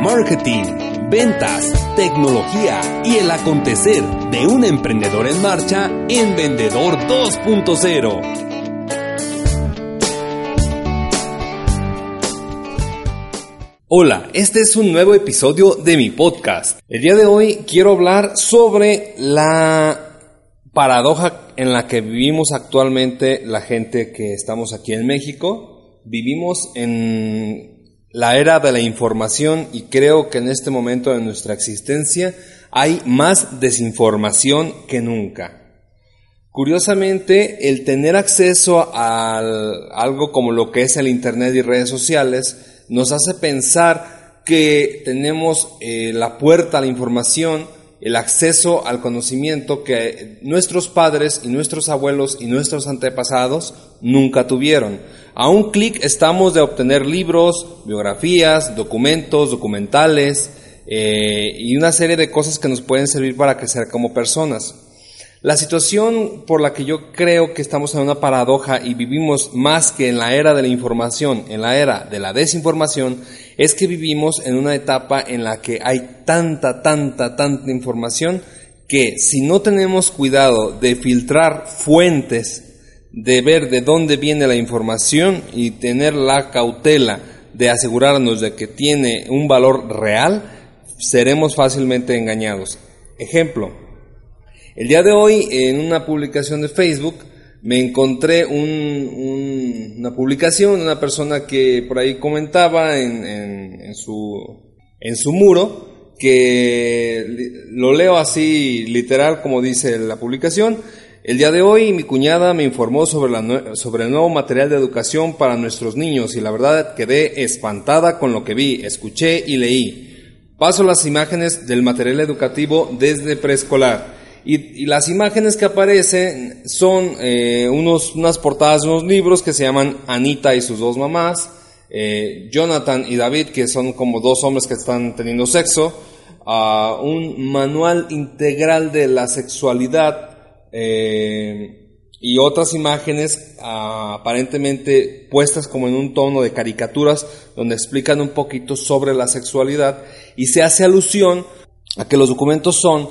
marketing, ventas, tecnología y el acontecer de un emprendedor en marcha en Vendedor 2.0. Hola, este es un nuevo episodio de mi podcast. El día de hoy quiero hablar sobre la paradoja en la que vivimos actualmente la gente que estamos aquí en México. Vivimos en la era de la información y creo que en este momento de nuestra existencia hay más desinformación que nunca. Curiosamente, el tener acceso a algo como lo que es el Internet y redes sociales nos hace pensar que tenemos eh, la puerta a la información, el acceso al conocimiento que nuestros padres y nuestros abuelos y nuestros antepasados nunca tuvieron. A un clic estamos de obtener libros, biografías, documentos, documentales eh, y una serie de cosas que nos pueden servir para crecer como personas. La situación por la que yo creo que estamos en una paradoja y vivimos más que en la era de la información, en la era de la desinformación, es que vivimos en una etapa en la que hay tanta, tanta, tanta información que si no tenemos cuidado de filtrar fuentes, de ver de dónde viene la información y tener la cautela de asegurarnos de que tiene un valor real, seremos fácilmente engañados. Ejemplo, el día de hoy, en una publicación de Facebook, me encontré una publicación de una persona que por ahí comentaba en, su, en su muro, que lo leo así literal como dice la publicación. El día de hoy mi cuñada me informó sobre, sobre el nuevo material de educación para nuestros niños y la verdad quedé espantada con lo que vi, escuché y leí. Paso las imágenes del material educativo desde preescolar. Y, las imágenes que aparecen son eh, unos, unas portadas de unos libros que se llaman Anita y sus dos mamás, eh, Jonathan y David, que son como dos hombres que están teniendo sexo, un manual integral de la sexualidad eh, y otras imágenes aparentemente puestas como en un tono de caricaturas donde explican un poquito sobre la sexualidad y se hace alusión a que los documentos son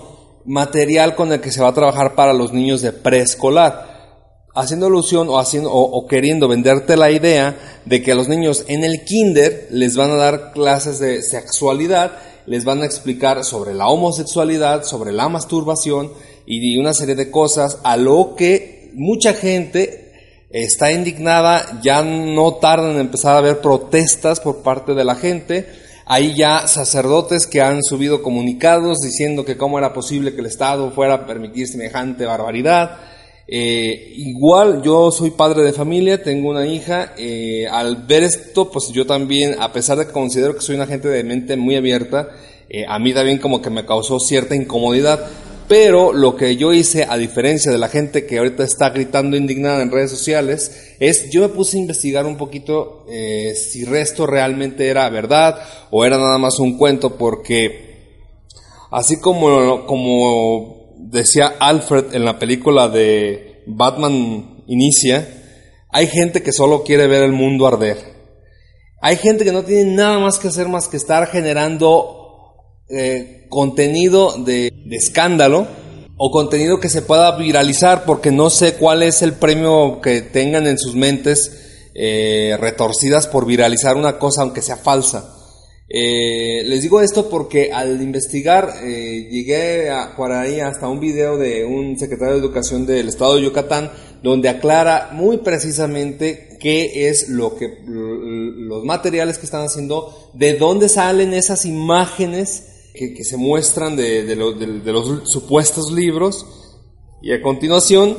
material con el que se va a trabajar para los niños de preescolar, haciendo alusión o, haciendo, o, queriendo venderte la idea de que a los niños en el kinder les van a dar clases de sexualidad, les van a explicar sobre la homosexualidad, sobre la masturbación y una serie de cosas a lo que mucha gente está indignada, ya no tardan en empezar a haber protestas por parte de la gente, hay ya sacerdotes que han subido comunicados diciendo que cómo era posible que el Estado fuera a permitir semejante barbaridad. Eh, igual yo soy padre de familia, tengo una hija, eh, al ver esto, pues yo también, a pesar de que considero que soy una gente de mente muy abierta, eh, a mí también como que me causó cierta incomodidad, pero lo que yo hice, a diferencia de la gente que ahorita está gritando indignada en redes sociales, es yo me puse a investigar un poquito eh, si esto realmente era verdad o era nada más un cuento, porque así como, como decía Alfred en la película de Batman Inicia, hay gente que solo quiere ver el mundo arder. Hay gente que no tiene nada más que hacer más que estar generando eh, contenido de escándalo o contenido que se pueda viralizar porque no sé cuál es el premio que tengan en sus mentes eh, retorcidas por viralizar una cosa aunque sea falsa. Eh, les digo esto porque al investigar llegué por ahí hasta un video de un secretario de Educación del Estado de Yucatán donde aclara muy precisamente qué es lo que los materiales que están haciendo, de dónde salen esas imágenes que, se muestran de, los supuestos libros y a continuación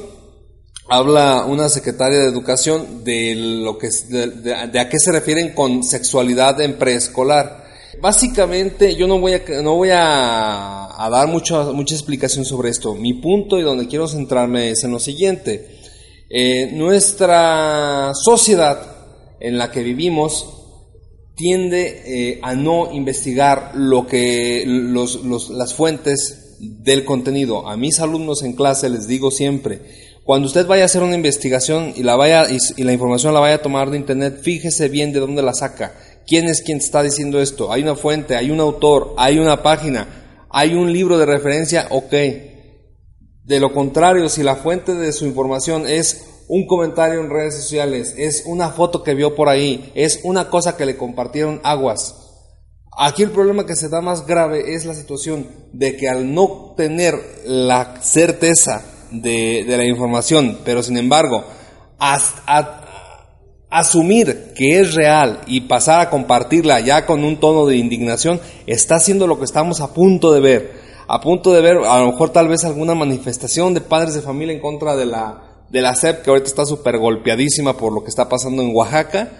habla una secretaria de educación de lo que de, a qué se refieren con sexualidad en preescolar. Básicamente yo no voy a no voy a, dar mucha mucha explicación sobre esto. Mi punto y donde quiero centrarme es en lo siguiente. Eh, nuestra sociedad en la que vivimos tiende eh, a no investigar lo que los, las fuentes del contenido. A mis alumnos en clase les digo siempre, cuando usted vaya a hacer una investigación y la vaya y, la información la vaya a tomar de internet, fíjese bien de dónde la saca, ¿Quién es quien está diciendo esto? Hay una fuente, hay un autor, hay una página, hay un libro de referencia, ok. De lo contrario, si la fuente de su información es un comentario en redes sociales, es una foto que vio por ahí, es una cosa que le compartieron aguas. Aquí el problema que se da más grave es la situación de que al no tener la certeza de, la información, pero sin embargo, asumir que es real y pasar a compartirla ya con un tono de indignación, está haciendo lo que estamos a punto de ver. A punto de ver, a lo mejor tal vez alguna manifestación de padres de familia en contra de la, de la SEP, que ahorita está súper golpeadísima por lo que está pasando en Oaxaca,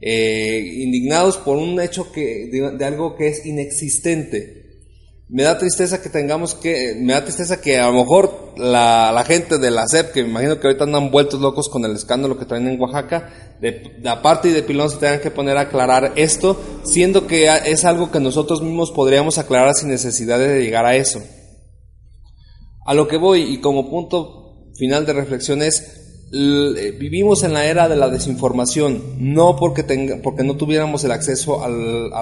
eh, indignados por un hecho que, de, algo que es inexistente. Me da tristeza que tengamos que, me da tristeza que a lo mejor la, gente de la SEP, que me imagino que ahorita andan vueltos locos con el escándalo que traen en Oaxaca, de, de aparte y de pilón se tengan que poner a aclarar esto, siendo que es algo que nosotros mismos podríamos aclarar sin necesidad de llegar a eso. A lo que voy y como punto final de reflexión es, eh, vivimos en la era de la desinformación, no porque, porque no tuviéramos el acceso a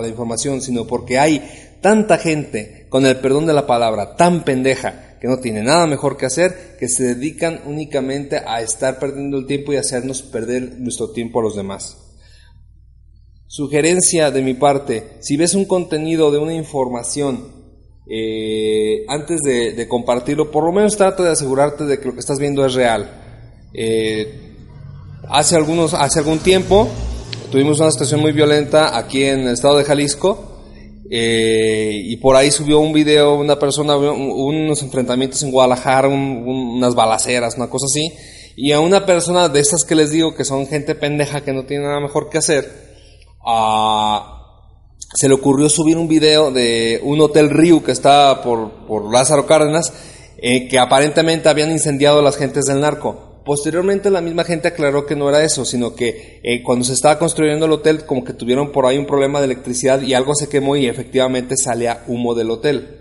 la información, sino porque hay tanta gente, con el perdón de la palabra, tan pendeja, que no tiene nada mejor que hacer, que se dedican únicamente a estar perdiendo el tiempo y hacernos perder nuestro tiempo a los demás. Sugerencia de mi parte, si ves un contenido de una información eh, antes de, compartirlo, por lo menos trata de asegurarte de que lo que estás viendo es real. Eh, hace, algunos, hace algún tiempo tuvimos una situación muy violenta aquí en el estado de Jalisco eh, y por ahí subió un video una persona, unos enfrentamientos en Guadalajara, unas balaceras, una cosa así, y a una persona de estas que les digo que son gente pendeja que no tiene nada mejor que hacer, a se le ocurrió subir un video de un hotel Río que está por, por Lázaro Cárdenas, eh, que aparentemente habían incendiado las gentes del narco. Posteriormente la misma gente aclaró que no era eso, sino que eh, cuando se estaba construyendo el hotel como que tuvieron por ahí un problema de electricidad y algo se quemó y efectivamente salía humo del hotel.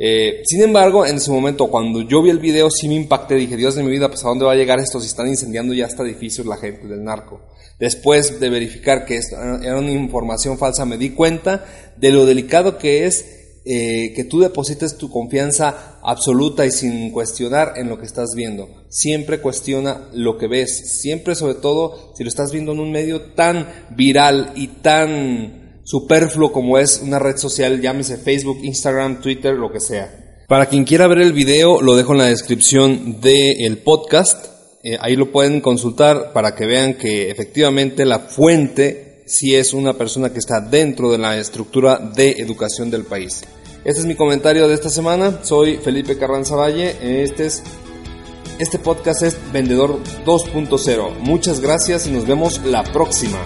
Eh, sin embargo, en ese momento, cuando yo vi el video, sí me impacté. Dije, Dios de mi vida, pues a dónde va a llegar esto si están incendiando ya hasta edificios la gente del narco. Después de verificar que esto era una información falsa, me di cuenta de lo delicado que es eh, que tú deposites tu confianza absoluta y sin cuestionar en lo que estás viendo. Siempre cuestiona lo que ves. Siempre, sobre todo, si lo estás viendo en un medio tan viral y tan superfluo como es una red social, llámese Facebook, Instagram, Twitter, lo que sea. Para quien quiera ver el video, lo dejo en la descripción del podcast. Eh, ahí lo pueden consultar para que vean que efectivamente la fuente sí es una persona que está dentro de la estructura de educación del país. Este es mi comentario de esta semana. Soy Felipe Carranza Valle. Este, es, este podcast es Vendedor 2.0. Muchas gracias y nos vemos la próxima.